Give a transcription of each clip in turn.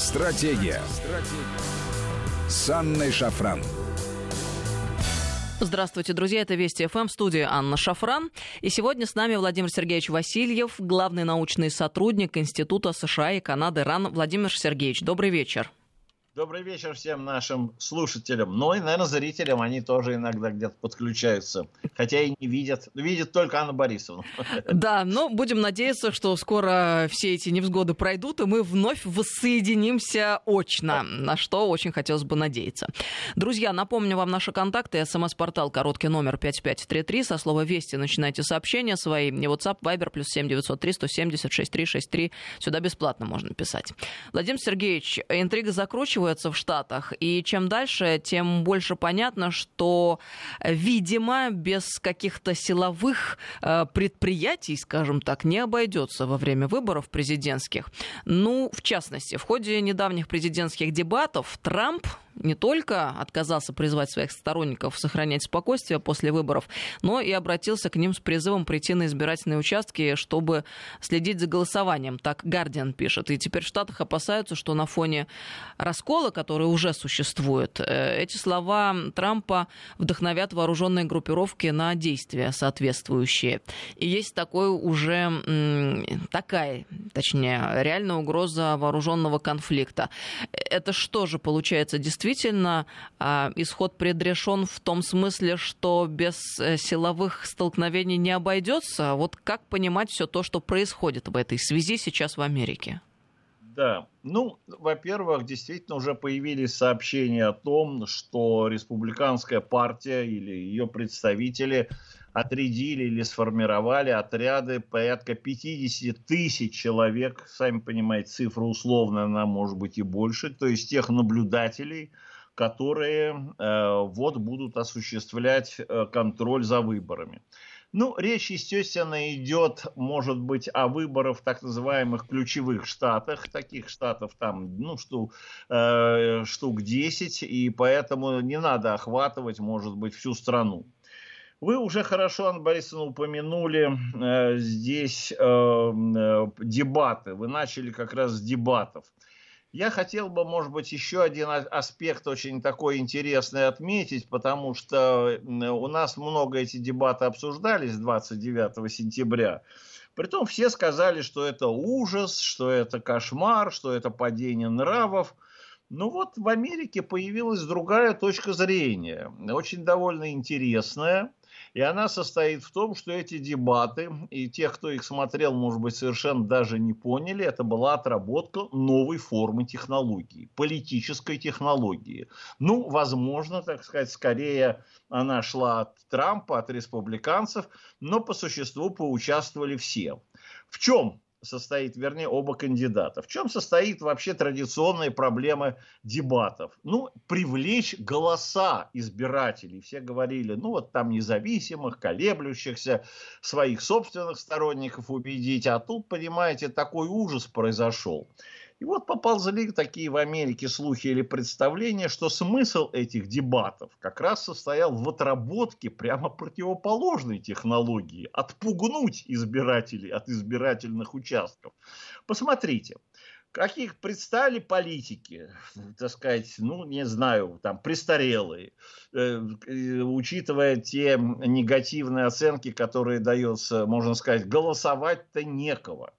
Стратегия. Стратегия. С Анной Шафран. Здравствуйте, друзья. Это Вести ФМ, студия Анна Шафран. И сегодня с нами Владимир Сергеевич Васильев, главный научный сотрудник Института США и Канады РАН. Владимир Сергеевич, добрый вечер. Добрый вечер всем нашим слушателям. Ну и, наверное, зрителям. Они тоже иногда где-то подключаются. Хотя и не видят. Видят только Анна Борисовна. Да, но будем надеяться, что скоро все эти невзгоды пройдут, и мы вновь воссоединимся очно, на что очень хотелось бы надеяться. Друзья, напомню вам наши контакты. СМС-портал короткий номер 5533. Со слова «Вести» начинайте сообщения свои. Не WhatsApp, Viber, плюс 7903 170 6363. Сюда бесплатно можно писать. Владимир Сергеевич, интрига закручивается заканчиваются в Штатах. И чем дальше, тем больше понятно, что, видимо, без каких-то силовых э, предприятий, скажем так, не обойдется во время выборов президентских. Ну, в частности, в ходе недавних президентских дебатов Трамп не только отказался призвать своих сторонников сохранять спокойствие после выборов, но и обратился к ним с призывом прийти на избирательные участки, чтобы следить за голосованием. Так Гардиан пишет. И теперь в Штатах опасаются, что на фоне раскола, который уже существует, э, эти слова Трампа вдохновят вооруженные группировки на действия соответствующие. И есть такой уже такая, точнее, реальная угроза вооруженного конфликта. Это что же получается действительно действительно а, исход предрешен в том смысле, что без э, силовых столкновений не обойдется? Вот как понимать все то, что происходит в этой связи сейчас в Америке? Да, ну, во-первых, действительно уже появились сообщения о том, что республиканская партия или ее представители отрядили или сформировали отряды порядка 50 тысяч человек. Сами понимаете, цифра условная, она может быть и больше. То есть тех наблюдателей, которые э, вот будут осуществлять э, контроль за выборами. Ну, речь, естественно, идет, может быть, о выборах в так называемых ключевых штатах. Таких штатов там, ну, штук, э, штук 10, и поэтому не надо охватывать, может быть, всю страну. Вы уже хорошо, Анна Борисовна, упомянули э, здесь э, э, дебаты. Вы начали как раз с дебатов. Я хотел бы, может быть, еще один аспект очень такой интересный отметить, потому что у нас много эти дебаты обсуждались 29 сентября. Притом все сказали, что это ужас, что это кошмар, что это падение нравов. Ну вот в Америке появилась другая точка зрения, очень довольно интересная. И она состоит в том, что эти дебаты, и тех, кто их смотрел, может быть, совершенно даже не поняли, это была отработка новой формы технологии, политической технологии. Ну, возможно, так сказать, скорее она шла от Трампа, от республиканцев, но по существу поучаствовали все. В чем состоит, вернее, оба кандидата. В чем состоит вообще традиционная проблема дебатов? Ну, привлечь голоса избирателей. Все говорили, ну, вот там независимых, колеблющихся, своих собственных сторонников убедить. А тут, понимаете, такой ужас произошел. И вот поползли такие в Америке слухи или представления, что смысл этих дебатов как раз состоял в отработке прямо противоположной технологии. Отпугнуть избирателей от избирательных участков. Посмотрите, каких представили политики, так сказать, ну, не знаю, там, престарелые, э, учитывая те негативные оценки, которые дается, можно сказать, голосовать-то некого.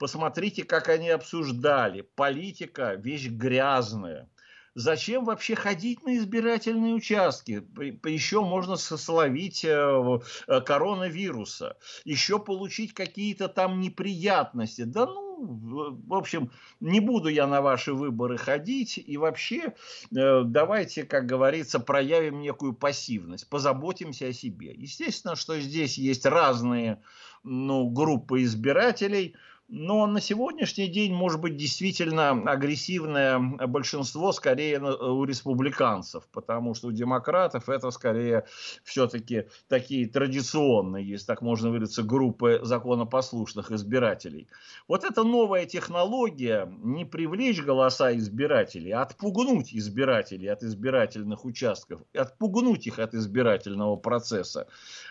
Посмотрите, как они обсуждали. Политика – вещь грязная. Зачем вообще ходить на избирательные участки? Еще можно словить э, э, коронавируса. Еще получить какие-то там неприятности. Да ну, в общем, не буду я на ваши выборы ходить. И вообще, э, давайте, как говорится, проявим некую пассивность. Позаботимся о себе. Естественно, что здесь есть разные ну, группы избирателей – но на сегодняшний день, может быть, действительно агрессивное большинство скорее у республиканцев, потому что у демократов это скорее все-таки такие традиционные, если так можно выразиться, группы законопослушных избирателей. Вот эта новая технология не привлечь голоса избирателей, а отпугнуть избирателей от избирательных участков, отпугнуть их от избирательного процесса,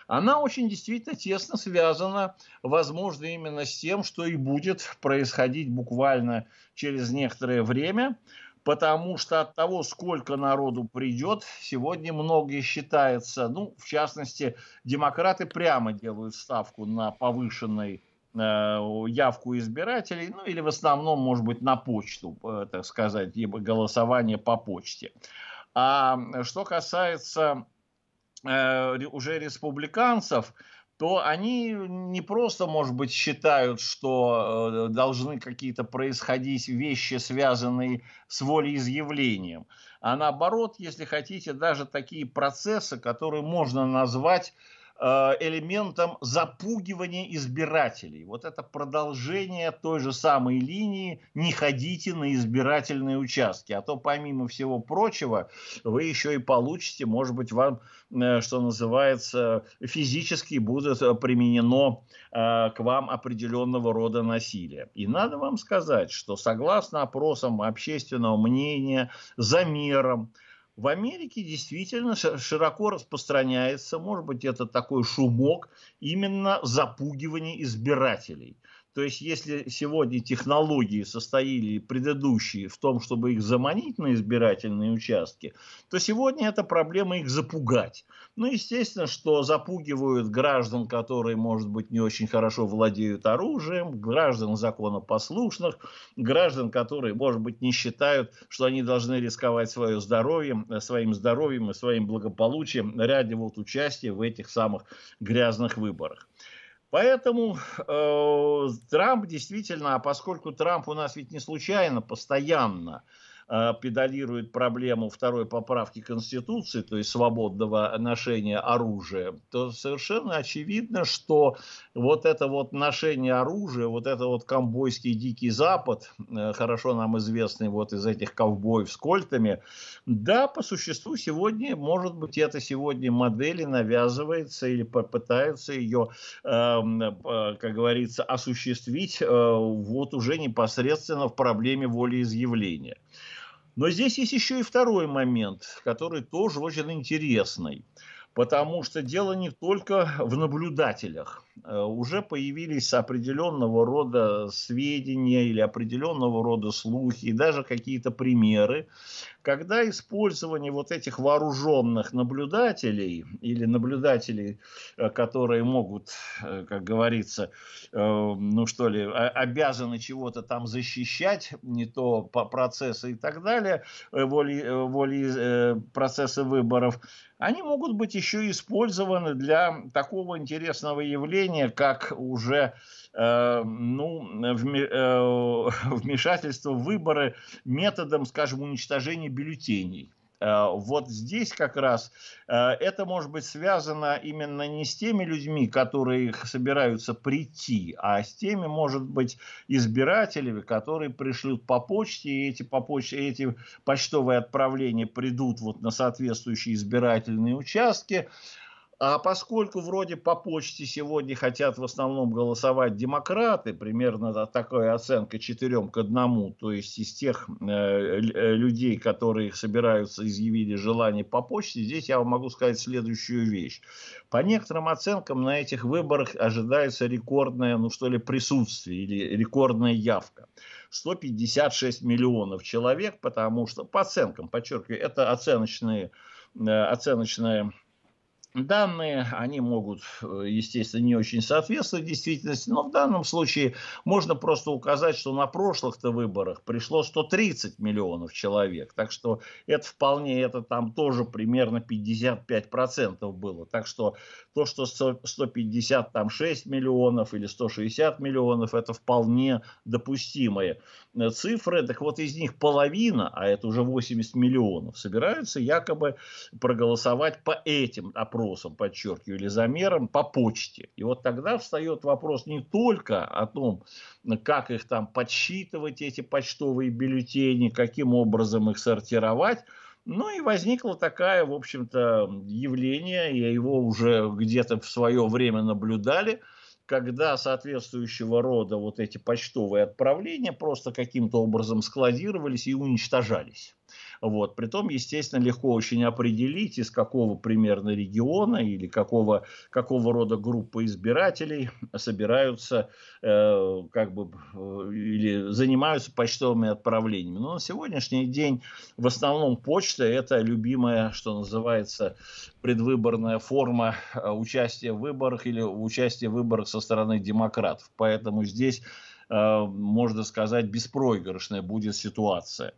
она очень действительно тесно связана, возможно, именно с тем, что и будет происходить буквально через некоторое время, потому что от того, сколько народу придет, сегодня многие считается, ну, в частности, демократы прямо делают ставку на повышенный э, явку избирателей, ну или в основном, может быть, на почту, э, так сказать, либо голосование по почте. А что касается э, уже республиканцев, то они не просто, может быть, считают, что э, должны какие-то происходить вещи, связанные с волеизъявлением, а наоборот, если хотите, даже такие процессы, которые можно назвать элементом запугивания избирателей. Вот это продолжение той же самой линии «не ходите на избирательные участки», а то помимо всего прочего вы еще и получите, может быть, вам, э, что называется, физически будет применено э, к вам определенного рода насилие. И надо вам сказать, что согласно опросам общественного мнения, замерам, в Америке действительно широко распространяется, может быть, это такой шумок, именно запугивание избирателей – то есть, если сегодня технологии состояли предыдущие в том, чтобы их заманить на избирательные участки, то сегодня эта проблема их запугать. Ну, естественно, что запугивают граждан, которые, может быть, не очень хорошо владеют оружием, граждан законопослушных, граждан, которые, может быть, не считают, что они должны рисковать свое здоровье, своим здоровьем и своим благополучием ради вот участия в этих самых грязных выборах. Поэтому э, Трамп действительно, а поскольку Трамп у нас ведь не случайно, постоянно педалирует проблему второй поправки Конституции, то есть свободного ношения оружия, то совершенно очевидно, что вот это вот ношение оружия, вот это вот ковбойский дикий запад, э, хорошо нам известный вот из этих ковбоев с кольтами, да, по существу сегодня, может быть, это сегодня модели навязывается или попытаются ее, эм, э, как говорится, осуществить вот уже непосредственно в проблеме волеизъявления. Но здесь есть еще и второй момент, который тоже очень интересный. Потому что дело не только в наблюдателях. Э, уже появились определенного рода сведения или определенного рода слухи, и даже какие-то примеры, когда использование вот этих вооруженных наблюдателей или наблюдателей, э, которые могут, э, как говорится, ну что ли, обязаны чего-то там защищать, не то по процессы и так далее, воли, воли процессы выборов, они могут быть еще использованы для такого интересного явления, как уже э, ну, э, вмешательство в выборы методом, скажем, уничтожения бюллетеней. Э, вот здесь как раз э, это может быть связано именно не с теми людьми, которые собираются прийти, а с теми, может быть, избирателями, которые пришлют по почте, и эти, по почте, эти почтовые отправления придут вот на соответствующие избирательные участки, а поскольку вроде по почте сегодня хотят в основном голосовать демократы, примерно такая оценка 4 к 1, то есть из тех э, э, людей, которые собираются, изъявили желание по почте, здесь я вам могу сказать следующую вещь. По некоторым оценкам на этих выборах ожидается рекордное, ну что ли, присутствие или рекордная явка. 156 миллионов человек, потому что, по оценкам, подчеркиваю, это оценочные, э, оценочные Данные, они могут, э, естественно, не очень соответствовать действительности, но в данном случае можно просто указать, что на прошлых-то выборах пришло 130 миллионов человек. Так что это вполне, это там тоже примерно 55% было. Так что то, что 156 миллионов или 160 миллионов, это вполне допустимые э, цифры. Так вот из них половина, а это уже 80 миллионов, собираются якобы проголосовать по этим опросам опросом, подчеркиваю, или замером по почте. И вот тогда встает вопрос не только о том, как их там подсчитывать, эти почтовые бюллетени, каким образом их сортировать, ну и возникло такое, в общем-то, явление, и его уже где-то в свое время наблюдали, когда соответствующего рода вот эти почтовые отправления просто каким-то образом складировались и уничтожались. Вот. Притом, естественно, легко очень определить, из какого примерно региона или какого, какого рода группы избирателей собираются э, как бы, э, или занимаются почтовыми отправлениями. Но на сегодняшний день в основном почта это любимая, что называется, предвыборная форма э, участия в выборах или участия в выборах со стороны демократов. Поэтому здесь, э, можно сказать, беспроигрышная будет ситуация.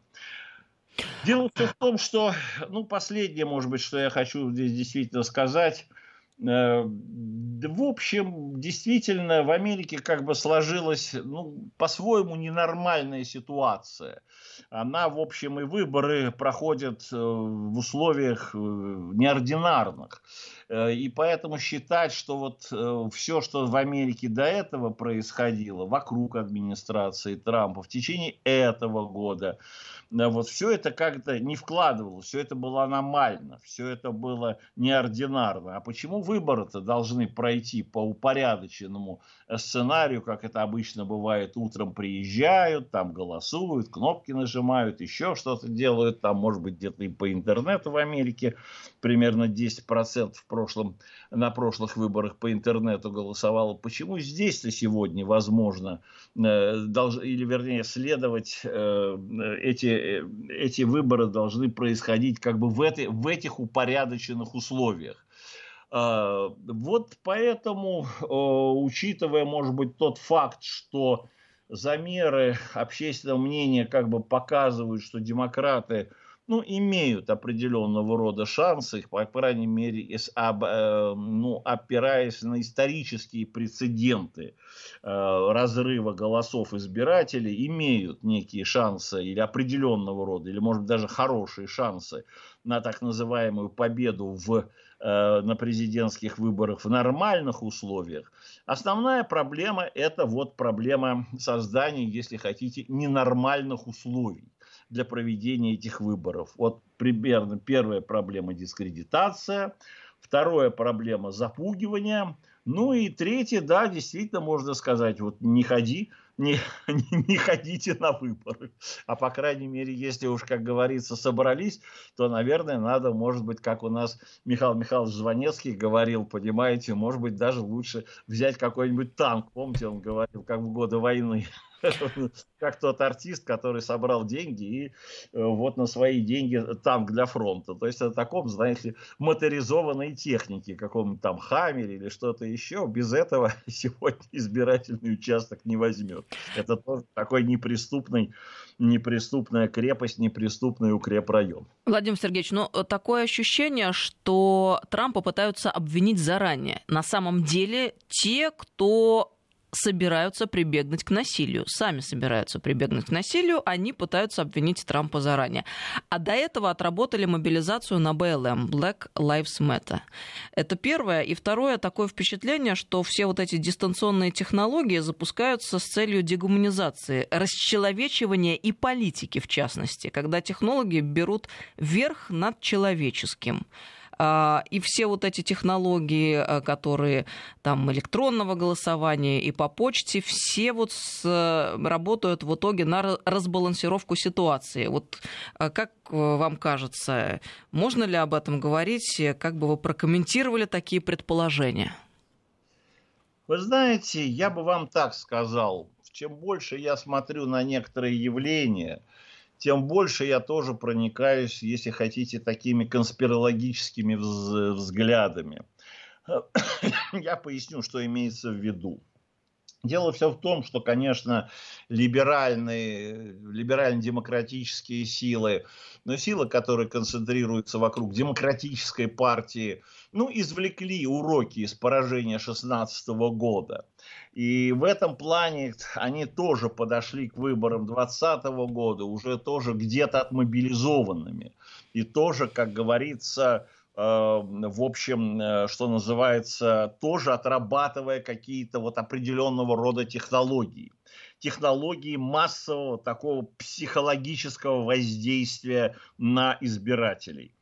Дело все в том, что, ну, последнее, может быть, что я хочу здесь действительно сказать, э, в общем, действительно, в Америке как бы сложилась, ну, по-своему ненормальная ситуация. Она, в общем, и выборы проходят э, в условиях э, неординарных. И поэтому считать, что вот все, что в Америке до этого происходило, вокруг администрации Трампа в течение этого года, вот все это как-то не вкладывалось, все это было аномально, все это было неординарно. А почему выборы-то должны пройти по упорядоченному э, сценарию, как это обычно бывает, утром приезжают, там голосуют, кнопки нажимают, еще что-то делают, там может быть где-то и по интернету в Америке примерно 10% в прошлом, на прошлых выборах по интернету голосовало. Почему здесь-то сегодня возможно, э, долж, или вернее следовать э, эти Э, эти выборы должны происходить как бы в, этой, в этих упорядоченных условиях. А, вот поэтому, учитывая, может быть, тот факт, что замеры общественного мнения как бы показывают, что демократы ну, имеют определенного рода шансы, по крайней мере, об, э, ну, опираясь на исторические прецеденты э, разрыва голосов избирателей, имеют некие шансы или определенного рода, или, может быть, даже хорошие шансы на так называемую победу в, э, на президентских выборах в нормальных условиях. Основная проблема – это вот проблема создания, если хотите, ненормальных условий для проведения этих выборов. Вот примерно первая проблема дискредитация, вторая проблема запугивания, ну и третья, да, действительно можно сказать, вот не ходи, не, не, не ходите на выборы. А по крайней мере, если уж, как говорится, собрались, то, наверное, надо, может быть, как у нас Михаил Михайлович Звонецкий говорил, понимаете, может быть, даже лучше взять какой-нибудь танк. Помните, он говорил, как в годы войны. как тот артист, который собрал деньги и э, вот на свои деньги танк для фронта. То есть о таком, знаете, моторизованной технике, каком-нибудь там Хаммере или что-то еще. Без этого сегодня избирательный участок не возьмет. Это тоже такой неприступный неприступная крепость, неприступный укрепрайон. Владимир Сергеевич, ну такое ощущение, что Трампа пытаются обвинить заранее. На самом деле те, кто собираются прибегнуть к насилию. Сами собираются прибегнуть к насилию, они пытаются обвинить Трампа заранее. А до этого отработали мобилизацию на БЛМ, Black Lives Matter. Это первое. И второе, такое впечатление, что все вот эти дистанционные технологии запускаются с целью дегуманизации, расчеловечивания и политики, в частности, когда технологии берут верх над человеческим. А, и все вот эти технологии, а, которые там электронного голосования и по почте, все вот с, работают в итоге на разбалансировку ситуации. Вот а, как вам кажется, можно ли об этом говорить? Как бы вы прокомментировали такие предположения? Вы знаете, я бы вам так сказал. Чем больше я смотрю на некоторые явления, тем больше я тоже проникаюсь, если хотите, такими конспирологическими взглядами. Я поясню, что имеется в виду. Дело все в том, что, конечно, либеральные, либерально-демократические силы, но силы, которые концентрируются вокруг демократической партии, ну, извлекли уроки из поражения 16 года. И в этом плане они тоже подошли к выборам 2020 года уже тоже где-то отмобилизованными. И тоже, как говорится, в общем, э, что называется, тоже отрабатывая какие-то вот определенного рода технологии. Технологии массового такого психологического воздействия на избирателей.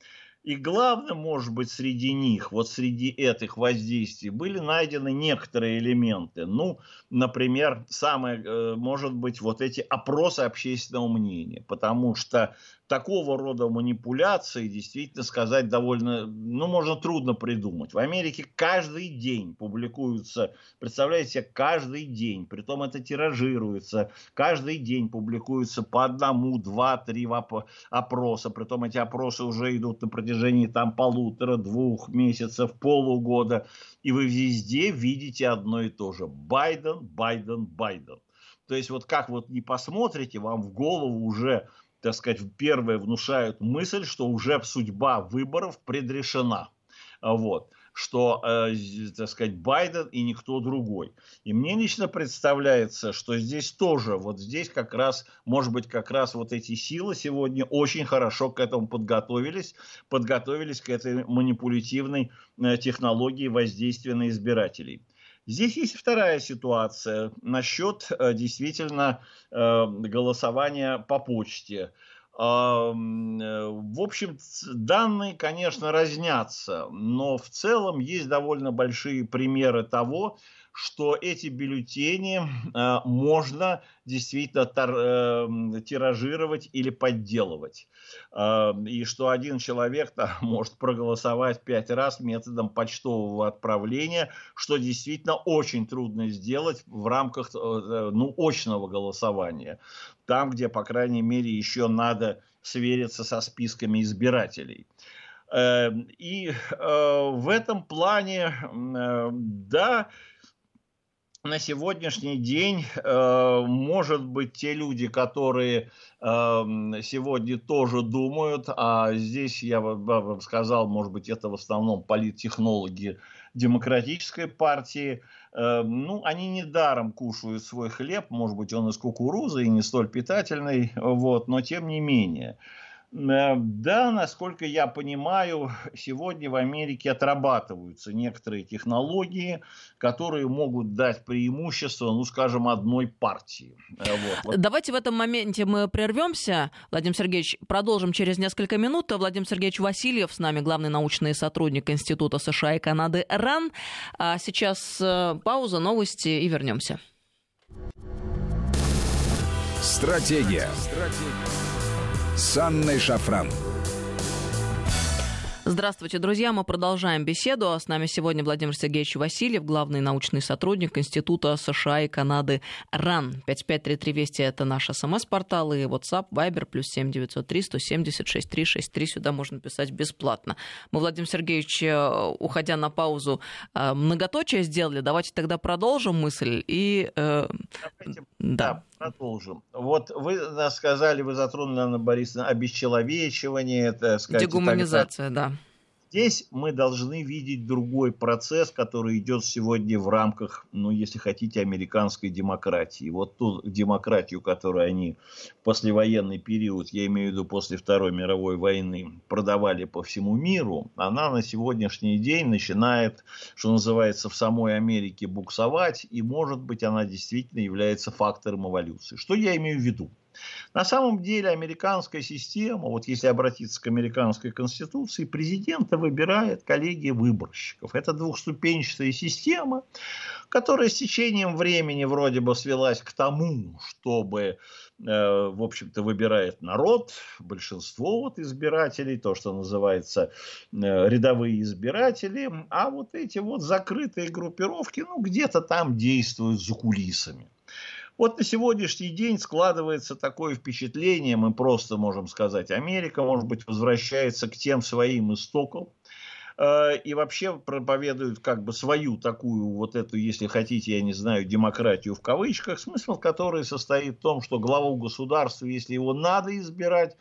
И главное, может быть, среди них, вот среди этих воздействий, были найдены некоторые элементы. Ну, например, самое, э, может быть, вот эти опросы общественного мнения. Потому что такого рода манипуляции действительно сказать довольно, ну, можно трудно придумать. В Америке каждый день публикуются, представляете, каждый день, притом это тиражируется, каждый день публикуются по одному, два, три опроса, притом эти опросы уже идут на протяжении там полутора, двух месяцев, полугода, и вы везде видите одно и то же. Байден, Байден, Байден. То есть вот как вот не посмотрите, вам в голову уже так сказать, первые внушают мысль, что уже судьба выборов предрешена. Вот что, э, так сказать, Байден и никто другой. И мне лично представляется, что здесь тоже, вот здесь как раз, может быть, как раз вот эти силы сегодня очень хорошо к этому подготовились, подготовились к этой манипулятивной э, технологии воздействия на избирателей. Здесь есть вторая ситуация насчет э, действительно э, голосования по почте. Э, в общем, данные, конечно, разнятся, но в целом есть довольно большие примеры того, что эти бюллетени э, можно действительно тар, э, тиражировать или подделывать. Э, и что один человек там, может проголосовать пять раз методом почтового отправления, что действительно очень трудно сделать в рамках э, ну, очного голосования. Там, где, по крайней мере, еще надо свериться со списками избирателей. Э, и э, в этом плане, э, да, на сегодняшний день, э, может быть, те люди, которые э, сегодня тоже думают, а здесь я бы сказал, может быть, это в основном политтехнологи демократической партии, э, ну, они недаром кушают свой хлеб, может быть, он из кукурузы и не столь питательный, вот, но тем не менее. Э, да, насколько я понимаю, сегодня в Америке отрабатываются некоторые технологии, которые могут дать преимущество, ну, скажем, одной партии. Э, вот. Давайте в этом моменте мы прервемся. Владимир Сергеевич, продолжим через несколько минут. Владимир Сергеевич Васильев с нами, главный научный сотрудник Института США и Канады РАН. А сейчас э, пауза, новости и вернемся. Стратегия. Стратегия с Анной Шафран. Здравствуйте, друзья. Мы продолжаем беседу. С нами сегодня Владимир Сергеевич Васильев, главный научный сотрудник Института США и Канады РАН. 5533 Вести – это наш смс-портал и WhatsApp, Viber, плюс 7903 176 363. Сюда можно писать бесплатно. Мы, Владимир Сергеевич, э, уходя на паузу, э, многоточие сделали. Давайте тогда продолжим мысль и... Э, да. Продолжим. Вот вы сказали, вы затронули, Анна Борисовна, обесчеловечивание, это, сказать, Дегуманизация, да. Здесь мы должны видеть другой процесс, который идет сегодня в рамках, ну, если хотите, американской демократии. Вот ту демократию, которую они послевоенный период, я имею в виду после Второй мировой войны, продавали по всему миру, она на сегодняшний день начинает, что называется, в самой Америке буксовать, и, может быть, она действительно является фактором эволюции. Что я имею в виду? На самом деле американская система, вот если обратиться к американской конституции, президента выбирает коллегия выборщиков. Это двухступенчатая система, которая с течением времени вроде бы свелась к тому, чтобы э, в общем-то, выбирает народ, большинство вот избирателей, то, что называется э, рядовые избиратели, а вот эти вот закрытые группировки, ну, где-то там действуют за кулисами. Вот на сегодняшний день складывается такое впечатление, мы просто можем сказать, Америка, может быть, возвращается к тем своим истокам, э, и вообще проповедуют как бы свою такую вот эту, если хотите, я не знаю, демократию в кавычках, смысл которой состоит в том, что главу государства, если его надо избирать,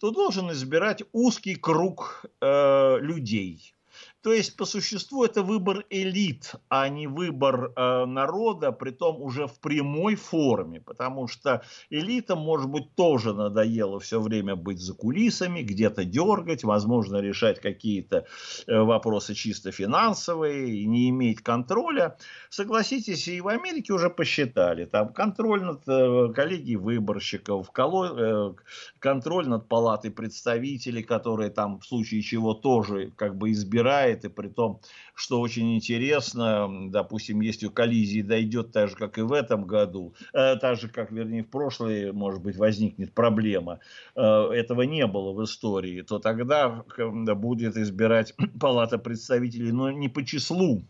то должен избирать узкий круг э, людей То есть, по существу, это выбор элит, а не выбор э, народа, при том уже в прямой форме, потому что элитам, может быть, тоже надоело все время быть за кулисами, где-то дергать, возможно, решать какие-то э, вопросы чисто финансовые, не иметь контроля. Согласитесь, и в Америке уже посчитали, там контроль над э, коллегией выборщиков, э, контроль над палатой представителей, которые там в случае чего тоже как бы избирают, бывает, и при том, что очень интересно, допустим, если коллизии дойдет так же, как и в этом году, э, так же, как, вернее, в прошлое, может быть, возникнет проблема, э, этого не было в истории, то тогда будет избирать Палата представителей, но не по числу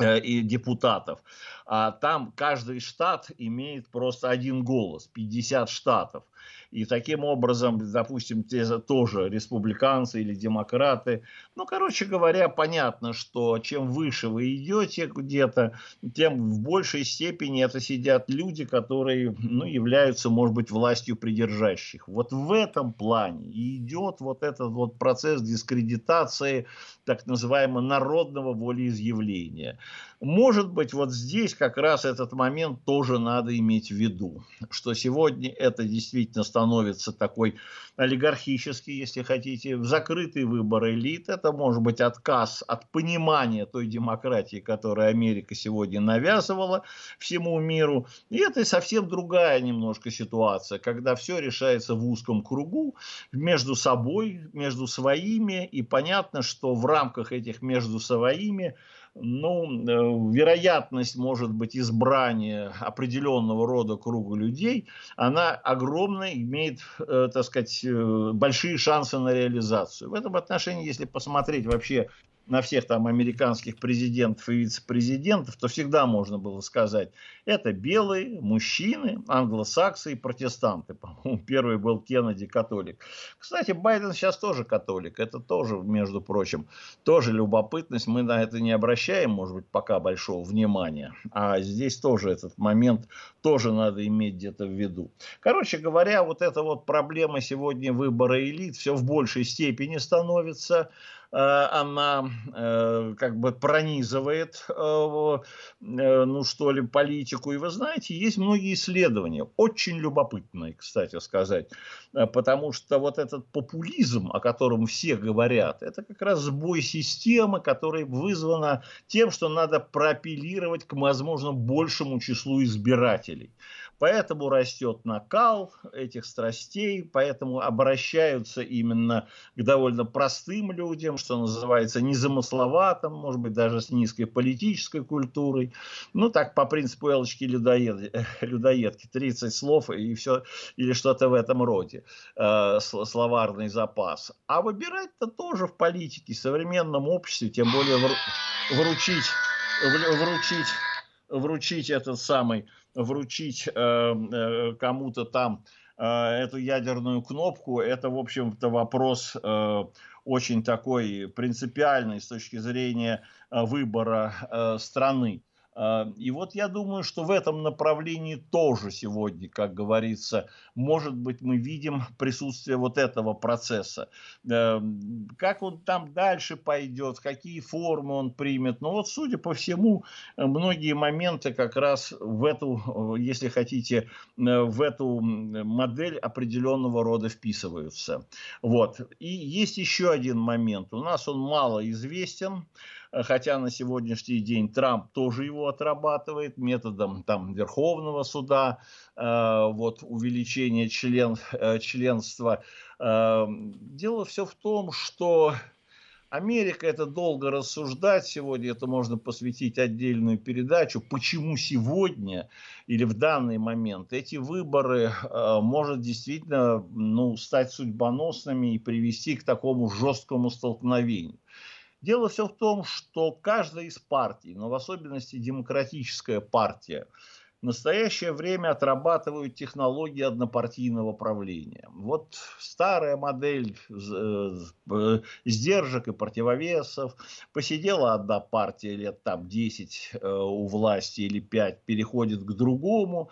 э, и депутатов, а там каждый штат имеет просто один голос, 50 штатов. И таким образом, допустим, те тоже республиканцы или демократы. Ну, короче говоря, понятно, что чем выше вы идете где-то, тем в большей степени это сидят люди, которые ну, являются, может быть, властью придержащих. Вот в этом плане идет вот этот вот процесс дискредитации так называемого народного волеизъявления. Может быть, вот здесь как раз этот момент тоже надо иметь в виду, что сегодня это действительно становится такой олигархический, если хотите, закрытый выбор элит. Это может быть отказ от понимания той демократии, которую Америка сегодня навязывала всему миру. И это совсем другая немножко ситуация, когда все решается в узком кругу, между собой, между своими. И понятно, что в рамках этих между своими ну, э, вероятность, может быть, избрания определенного рода круга людей, она огромная, имеет, э, так сказать, э, большие шансы на реализацию. В этом отношении, если посмотреть вообще на всех там американских президентов и вице-президентов, то всегда можно было сказать, это белые мужчины, англосаксы и протестанты. По-моему, первый был Кеннеди католик. Кстати, Байден сейчас тоже католик. Это тоже, между прочим, тоже любопытность. Мы на это не обращаем, может быть, пока большого внимания. А здесь тоже этот момент тоже надо иметь где-то в виду. Короче говоря, вот эта вот проблема сегодня выбора элит все в большей степени становится она э, как бы пронизывает, э, ну что ли, политику. И вы знаете, есть многие исследования, очень любопытные, кстати сказать, потому что вот этот популизм, о котором все говорят, это как раз сбой системы, которая вызвана тем, что надо проапеллировать к, возможно, большему числу избирателей. Поэтому растет накал этих страстей, поэтому обращаются именно к довольно простым людям, что называется, незамысловатым, может быть, даже с низкой политической культурой. Ну, так, по принципу Элочки людоед, людоедки, 30 слов и все, или что-то в этом роде, э, словарный запас. А выбирать-то тоже в политике, в современном обществе, тем более вручить, вручить, вручить этот самый вручить э, э, кому-то там э, эту ядерную кнопку, это, в общем-то, вопрос очень такой принципиальный с точки зрения выбора страны. А, и вот я думаю, что в этом направлении тоже сегодня, как говорится, может быть, мы видим присутствие вот этого процесса. Эм, как он там дальше пойдет, какие формы он примет. Но вот, судя по всему, многие моменты как раз в эту, если хотите, в эту модель определенного рода вписываются. Вот. И есть еще один момент. У нас он мало известен. Э, хотя на сегодняшний день Трамп тоже его отрабатывает методом там, Верховного суда, э, вот, увеличения член, э, членства. Дело все в том, что Америка это долго рассуждать сегодня, это можно посвятить отдельную передачу, почему сегодня или в данный момент эти выборы э, может действительно ну, стать судьбоносными и привести к такому жесткому столкновению. Дело все в том, что каждая из партий, но в особенности демократическая партия, в настоящее время отрабатывают технологии однопартийного правления. Вот старая модель э, сдержек и противовесов. Посидела одна партия лет там 10 э, у власти или 5, переходит к другому.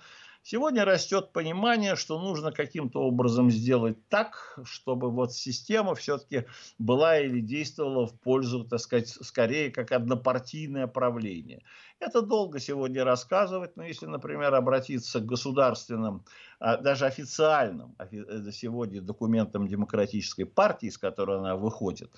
Сегодня растет понимание, что нужно каким-то образом сделать так, чтобы вот система все-таки была или действовала в пользу, так сказать, скорее как однопартийное правление. Это долго сегодня рассказывать, но если, например, обратиться к государственным, а, даже официальным э, сегодня документам демократической партии, с которой она выходит,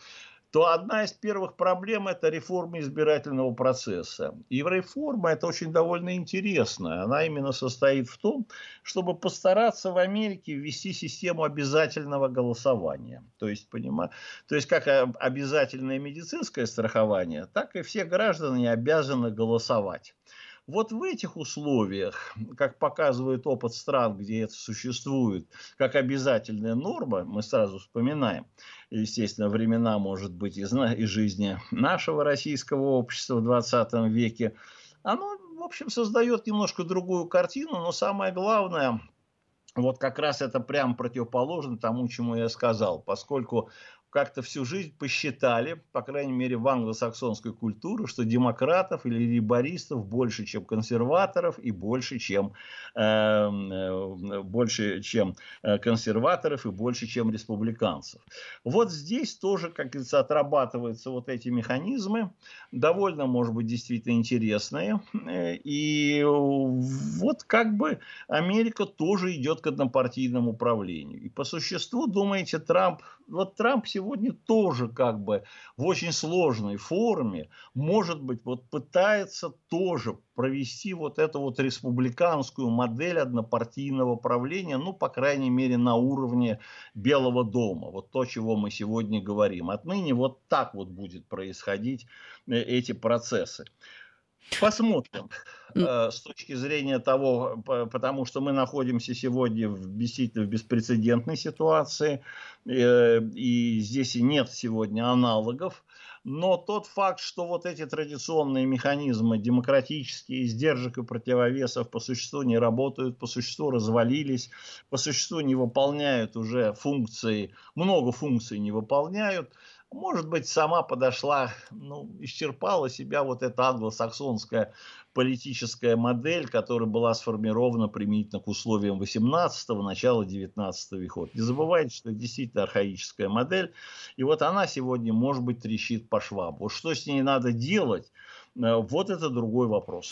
то одна из первых проблем – это реформа избирательного процесса. И реформа – это очень довольно интересная. Она именно состоит в том, чтобы постараться в Америке ввести систему обязательного голосования. То есть, понимаю, то есть как обязательное медицинское страхование, так и все граждане обязаны голосовать. Вот в этих условиях, как показывает опыт стран, где это существует, как обязательная норма, мы сразу вспоминаем, естественно, времена, может быть, из, из жизни нашего российского общества в 20 веке, оно, в общем, создает немножко другую картину, но самое главное, вот как раз это прям противоположно тому, чему я сказал, поскольку как-то всю жизнь посчитали, по крайней мере в англосаксонской культуре, что демократов или либористов больше, чем консерваторов и больше, чем, эм, э, больше, чем э, консерваторов и больше, чем республиканцев. Вот здесь тоже, как говорится, отрабатываются вот эти механизмы, довольно, может быть, действительно интересные. Э, и вот как бы Америка тоже идет к однопартийному управлению. И по существу, думаете, Трамп, вот Трамп сегодня тоже как бы в очень сложной форме, может быть, вот пытается тоже провести вот эту вот республиканскую модель однопартийного правления, ну, по крайней мере, на уровне Белого дома. Вот то, чего мы сегодня говорим. Отныне вот так вот будет происходить э, эти процессы. Посмотрим. Э, с точки зрения того, потому что мы находимся сегодня в действительно в беспрецедентной ситуации, э, и здесь и нет сегодня аналогов. Но тот факт, что вот эти традиционные механизмы демократические, сдержек и противовесов по существу не работают, по существу развалились, по существу не выполняют уже функции, много функций не выполняют – может быть, сама подошла, ну, исчерпала себя вот эта англосаксонская политическая модель, которая была сформирована применительно к условиям 18-го, начала 19 века. Не забывайте, что это действительно архаическая модель. И вот она сегодня, может быть, трещит по швам. Вот что с ней надо делать, вот это другой вопрос.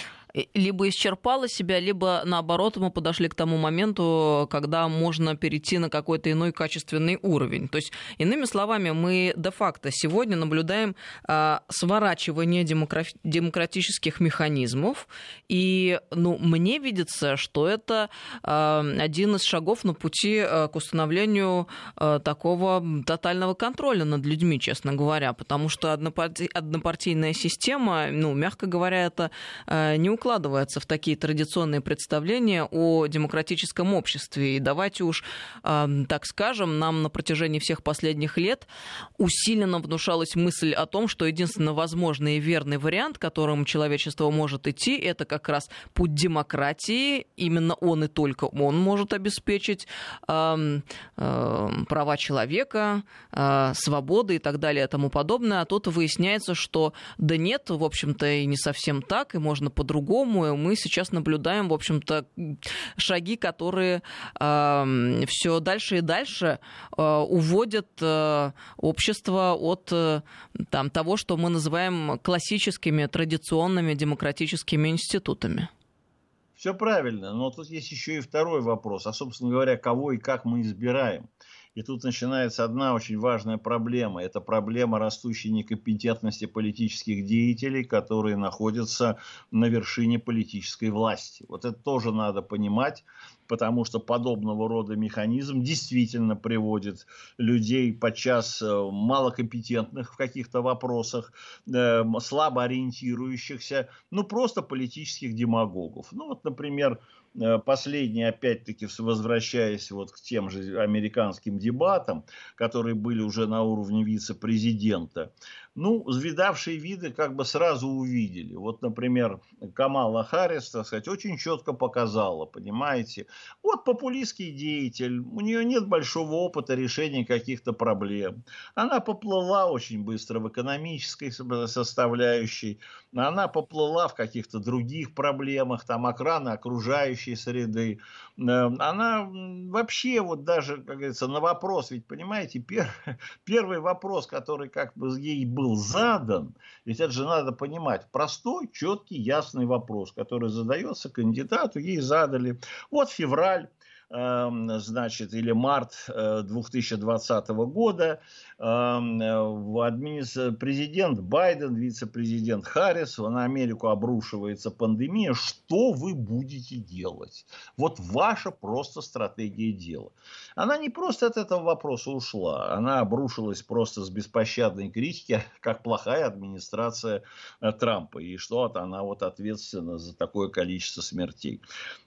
Либо исчерпала себя, либо наоборот мы подошли к тому моменту, когда можно перейти на какой-то иной качественный уровень. То есть, иными словами, мы де-факто сегодня наблюдаем э, сворачивание демокра- демократических механизмов. И ну, мне видится, что это э, один из шагов на пути э, к установлению э, такого тотального контроля над людьми, честно говоря. Потому что однопарти- однопартийная система, ну, мягко говоря, это э, не укладывается в такие традиционные представления о демократическом обществе. И давайте уж, эм, так скажем, нам на протяжении всех последних лет усиленно внушалась мысль о том, что единственно возможный и верный вариант, которым человечество может идти, это как раз путь демократии. Именно он и только он может обеспечить э, э, права человека, э, свободы и так далее и тому подобное. А тут выясняется, что да нет, в общем-то, это и не совсем так, и можно по-другому. И мы сейчас наблюдаем, в общем-то, шаги, которые э, все дальше и дальше э, уводят э, общество от э, там, того, что мы называем классическими, традиционными демократическими институтами. Все правильно, но тут есть еще и второй вопрос, а, собственно говоря, кого и как мы избираем. И тут начинается одна очень важная проблема. Это проблема растущей некомпетентности политических деятелей, которые находятся на вершине политической власти. Вот это тоже надо понимать, потому что подобного рода механизм действительно приводит людей подчас э, малокомпетентных в каких-то вопросах, э, слабо ориентирующихся, ну просто политических демагогов. Ну вот, например, Э, последний, опять-таки, возвращаясь вот к тем же американским дебатам, которые были уже на уровне вице-президента, ну, видавшие виды как бы сразу увидели. Вот, например, Камала Харрис, так сказать, очень четко показала, понимаете, Вот популистский деятель, у нее нет большого опыта решения каких-то проблем. Она поплыла очень быстро в экономической составляющей, она поплыла в каких-то других проблемах, там охрана окружающей среды. Эм, она вообще вот даже, как говорится, на вопрос, ведь понимаете, пер, первый вопрос, который как бы ей был задан, ведь это же надо понимать, простой, четкий, ясный вопрос, который задается кандидату, ей задали. Вот февраль, эм, значит, или март 2020 э, года, Эм, э, президент Байден, вице-президент Харрис, на Америку обрушивается пандемия, что вы будете делать? Вот ваша просто стратегия дела. Она не просто от этого вопроса ушла, она обрушилась просто с беспощадной критики, как плохая администрация э, Трампа, и что она вот ответственна за такое количество смертей.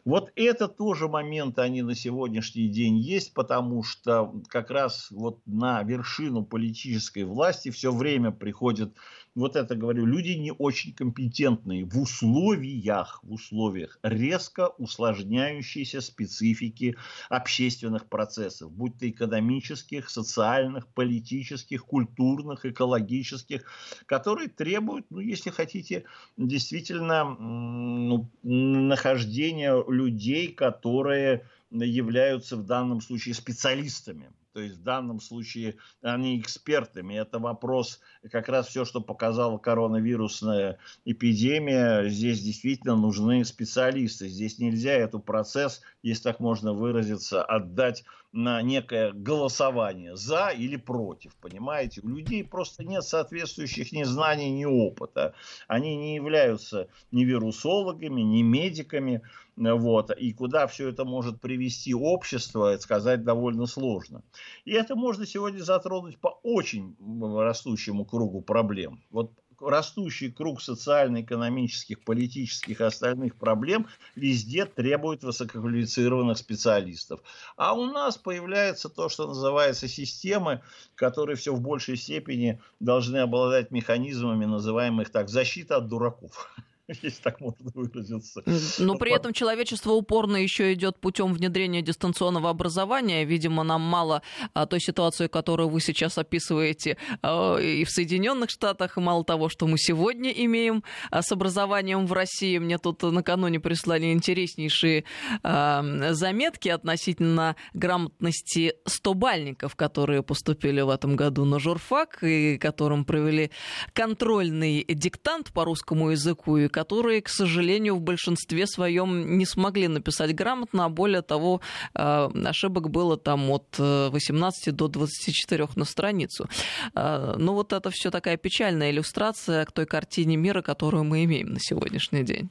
Вот это тоже момент они на сегодняшний день есть, потому что как раз вот на вершину вершину политической власти все время приходят, вот это говорю, люди не очень компетентные в условиях, в условиях резко усложняющейся специфики общественных процессов, будь то экономических, социальных, политических, культурных, экологических, которые требуют, ну, если хотите, действительно ну, нахождения людей, которые являются в данном случае специалистами то есть в данном случае они экспертами. Это вопрос, как раз все, что показала коронавирусная эпидемия, здесь действительно нужны специалисты. Здесь нельзя этот процесс, если так можно выразиться, отдать на некое голосование за или против, понимаете? У людей просто нет соответствующих ни знаний, ни опыта. Они не являются ни вирусологами, ни медиками. Вот. И куда все это может привести общество, сказать довольно сложно. И это можно сегодня затронуть по очень растущему кругу проблем. Вот растущий круг социально-экономических, политических и остальных проблем везде требует высококвалифицированных специалистов. А у нас появляется то, что называется системы, которые все в большей степени должны обладать механизмами, называемых так, защита от дураков. если так можно выразиться. Но при этом человечество упорно еще идет путем внедрения дистанционного образования. Видимо, нам мало а, той ситуации, которую вы сейчас описываете а, и в Соединенных Штатах, и мало того, что мы сегодня имеем а, с образованием в России. Мне тут накануне прислали интереснейшие заметки относительно грамотности 100-бальников, которые поступили в этом году на журфак, и которым провели контрольный диктант по русскому языку, и которые, к сожалению, в большинстве своем не смогли написать грамотно, а более того, э, ошибок было там от 18 э, до 24 на страницу. Э, ну вот это все такая печальная иллюстрация к той картине мира, которую мы имеем на сегодняшний день.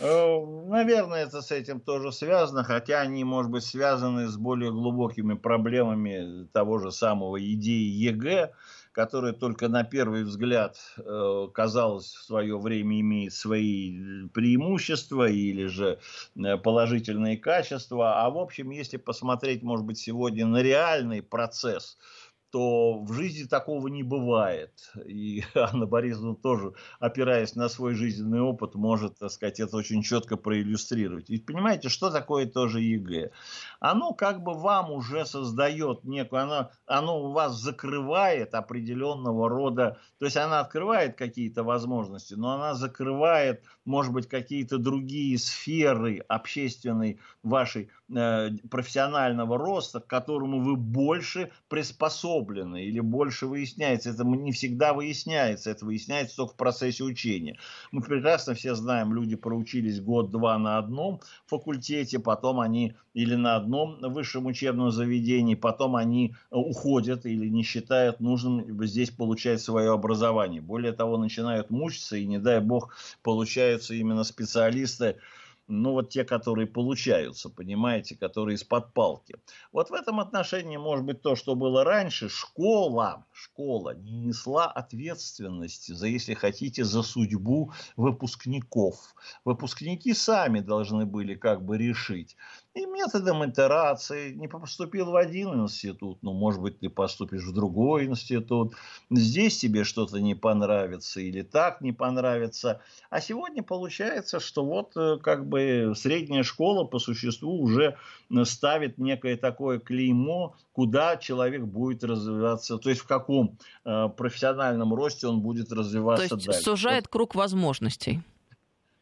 Наверное, это с этим тоже связано, хотя они, может быть, связаны с более глубокими проблемами того же самого идеи ЕГЭ, которая только на первый взгляд, э, казалось, в свое время имеет свои преимущества или же э, положительные качества. А в общем, если посмотреть, может быть, сегодня на реальный процесс – то в жизни такого не бывает. И Анна Борисовна тоже, опираясь на свой жизненный опыт, может, так сказать, это очень четко проиллюстрировать. Ведь понимаете, что такое тоже ЕГЭ? Оно как бы вам уже создает некую, оно, оно вас закрывает определенного рода, то есть она открывает какие-то возможности, но она закрывает, может быть, какие-то другие сферы общественной вашей профессионального роста, к которому вы больше приспособлены или больше выясняется. Это не всегда выясняется, это выясняется только в процессе учения. Мы прекрасно все знаем, люди проучились год-два на одном факультете, потом они или на одном высшем учебном заведении, потом они э, уходят или не считают нужным здесь получать свое образование. Более того, начинают мучиться и, не дай бог, получаются именно специалисты, ну вот те, которые получаются, понимаете, которые из-под палки. Вот в этом отношении, может быть, то, что было раньше, школа, школа не несла ответственности за, если хотите, за судьбу выпускников. Выпускники сами должны были как бы решить, и методом итерации. Не поступил в один институт, ну, может быть, ты поступишь в другой институт. Здесь тебе что-то не понравится или так не понравится. А сегодня получается, что вот э, как бы средняя школа по существу уже ставит некое такое клеймо, куда человек будет развиваться, то есть в каком э, профессиональном росте он будет развиваться то есть дальше. сужает вот. круг возможностей.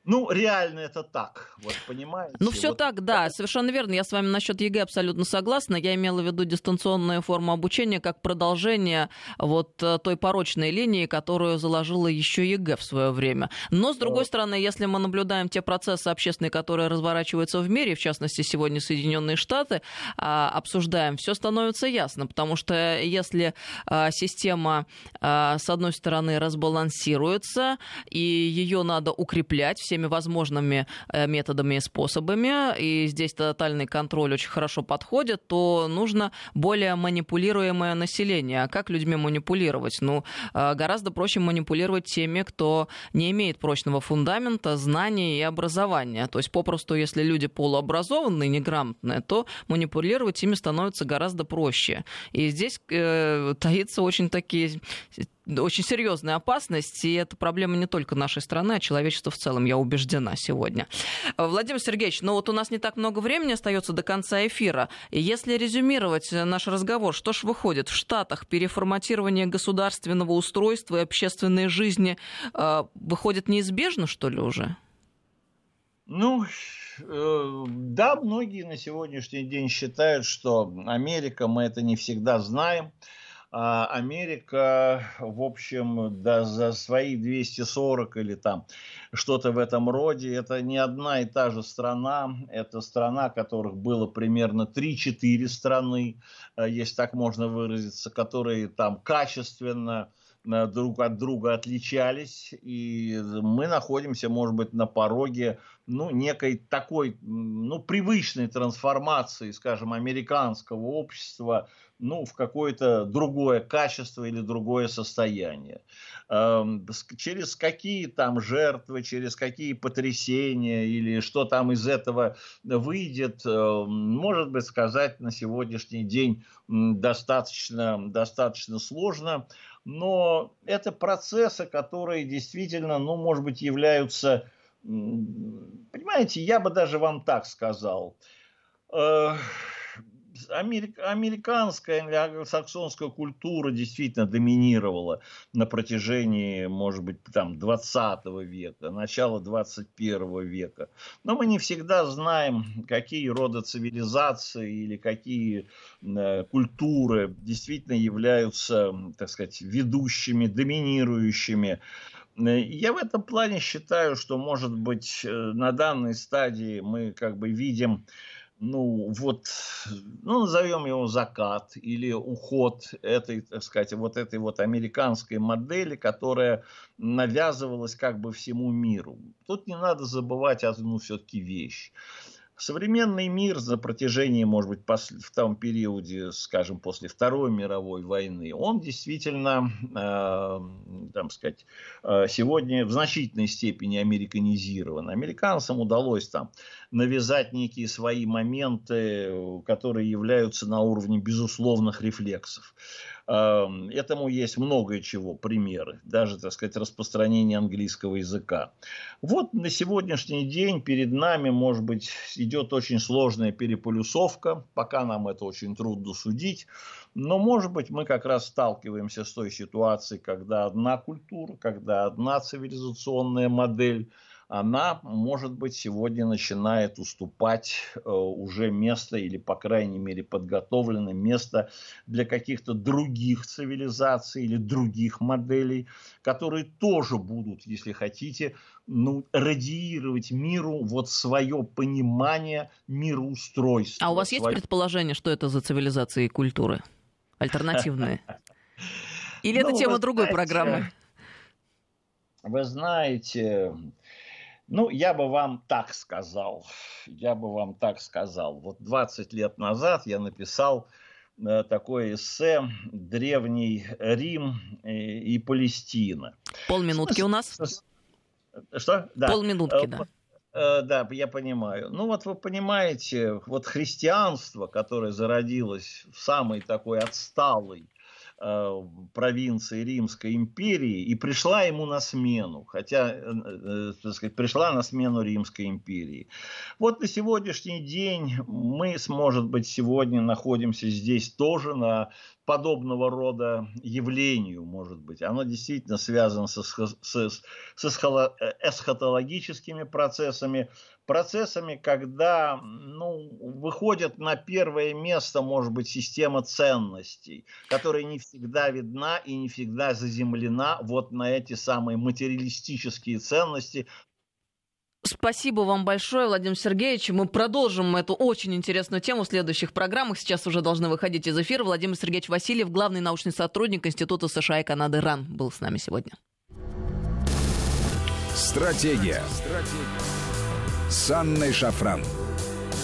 Ну, реально это так, вот понимаете? Ну, все вот так, да, совершенно верно. Я с вами насчет ЕГЭ абсолютно согласна. Я имела в виду дистанционную форму обучения как продолжение вот э, той порочной линии, которую заложила еще ЕГЭ в свое время. Но, с другой стороны, если мы наблюдаем те процессы общественные, которые разворачиваются в мире, в частности, сегодня Соединенные Штаты, а, обсуждаем, все становится ясно, потому что если а, система, а, с одной стороны, разбалансируется, и ее надо укреплять, все всеми возможными э, методами и способами, и здесь тотальный контроль очень хорошо подходит, то нужно более манипулируемое население. А как людьми манипулировать? Ну, э, гораздо проще манипулировать теми, кто не имеет прочного фундамента, знаний и образования. То есть, попросту, если люди полуобразованные, неграмотные, то манипулировать ими становится гораздо проще. И здесь э, таится очень такие очень серьезная опасность, и это проблема не только нашей страны, а человечества в целом, я убеждена сегодня. Владимир Сергеевич, ну вот у нас не так много времени остается до конца эфира. Если резюмировать наш разговор, что ж выходит? В Штатах переформатирование государственного устройства и общественной жизни э, выходит неизбежно, что ли, уже? Ну, э, да, многие на сегодняшний день считают, что Америка, мы это не всегда знаем, а Америка, в общем, да, за свои 240 или там что-то в этом роде, это не одна и та же страна, это страна, которых было примерно 3-4 страны, э, если так можно выразиться, которые там качественно э, друг от друга отличались, и мы находимся, может быть, на пороге ну, некой такой, ну, привычной трансформации, скажем, американского общества, ну, в какое-то другое качество или другое состояние. Эм, через какие там жертвы, через какие потрясения или что там из этого выйдет, эм, может быть, сказать на сегодняшний день достаточно, достаточно сложно. Но это процессы, которые действительно, ну, может быть, являются, понимаете, я бы даже вам так сказал, американская или англосаксонская культура действительно доминировала на протяжении, может быть, там 20 века, начала 21 века. Но мы не всегда знаем, какие рода цивилизации или какие э, культуры действительно являются, так сказать, ведущими, доминирующими. Я в этом плане считаю, что, может быть, э, на данной стадии мы как бы видим ну, вот, ну, назовем его закат или уход этой, так сказать, вот этой вот американской модели, которая навязывалась как бы всему миру. Тут не надо забывать одну все-таки вещь. Современный мир за протяжении, может быть, в том периоде, скажем, после Второй мировой войны, он действительно, э, там сказать, э, сегодня в значительной степени американизирован. Американцам удалось там навязать некие свои моменты, которые являются на уровне безусловных рефлексов. Этому есть много чего, примеры, даже, так сказать, распространение английского языка. Вот на сегодняшний день перед нами, может быть, идет очень сложная переполюсовка, пока нам это очень трудно судить, но, может быть, мы как раз сталкиваемся с той ситуацией, когда одна культура, когда одна цивилизационная модель – она, может быть, сегодня начинает уступать э, уже место или, по крайней мере, подготовлено место для каких-то других цивилизаций или других моделей, которые тоже будут, если хотите, ну, радиировать миру вот свое понимание мироустройства. А у вас свое... есть предположение, что это за цивилизации и культуры альтернативные? Или это ну, тема другой программы? Вы знаете, ну, я бы вам так сказал. Я бы вам так сказал. Вот 20 лет назад я написал э, такое эссе «Древний Рим и, и Палестина». Полминутки у нас. Что? Да. Полминутки, да. Э, да, я понимаю. Ну вот вы понимаете, вот христианство, которое зародилось в самой такой отсталой Э, провинции Римской империи и пришла ему на смену, хотя, э, э, так сказать, пришла на смену Римской империи. Вот на сегодняшний день мы, может быть, сегодня находимся здесь тоже на подобного рода явлению, может быть. Оно действительно связано с, с, с эсхатологическими процессами, процессами, когда ну, выходит на первое место, может быть, система ценностей, которая не всегда видна и не всегда заземлена вот на эти самые материалистические ценности, Спасибо вам большое, Владимир Сергеевич. Мы продолжим эту очень интересную тему в следующих программах. Сейчас уже должны выходить из эфира. Владимир Сергеевич Васильев, главный научный сотрудник Института США и Канады РАН, был с нами сегодня. Стратегия. Стратегия с Анной Шафран.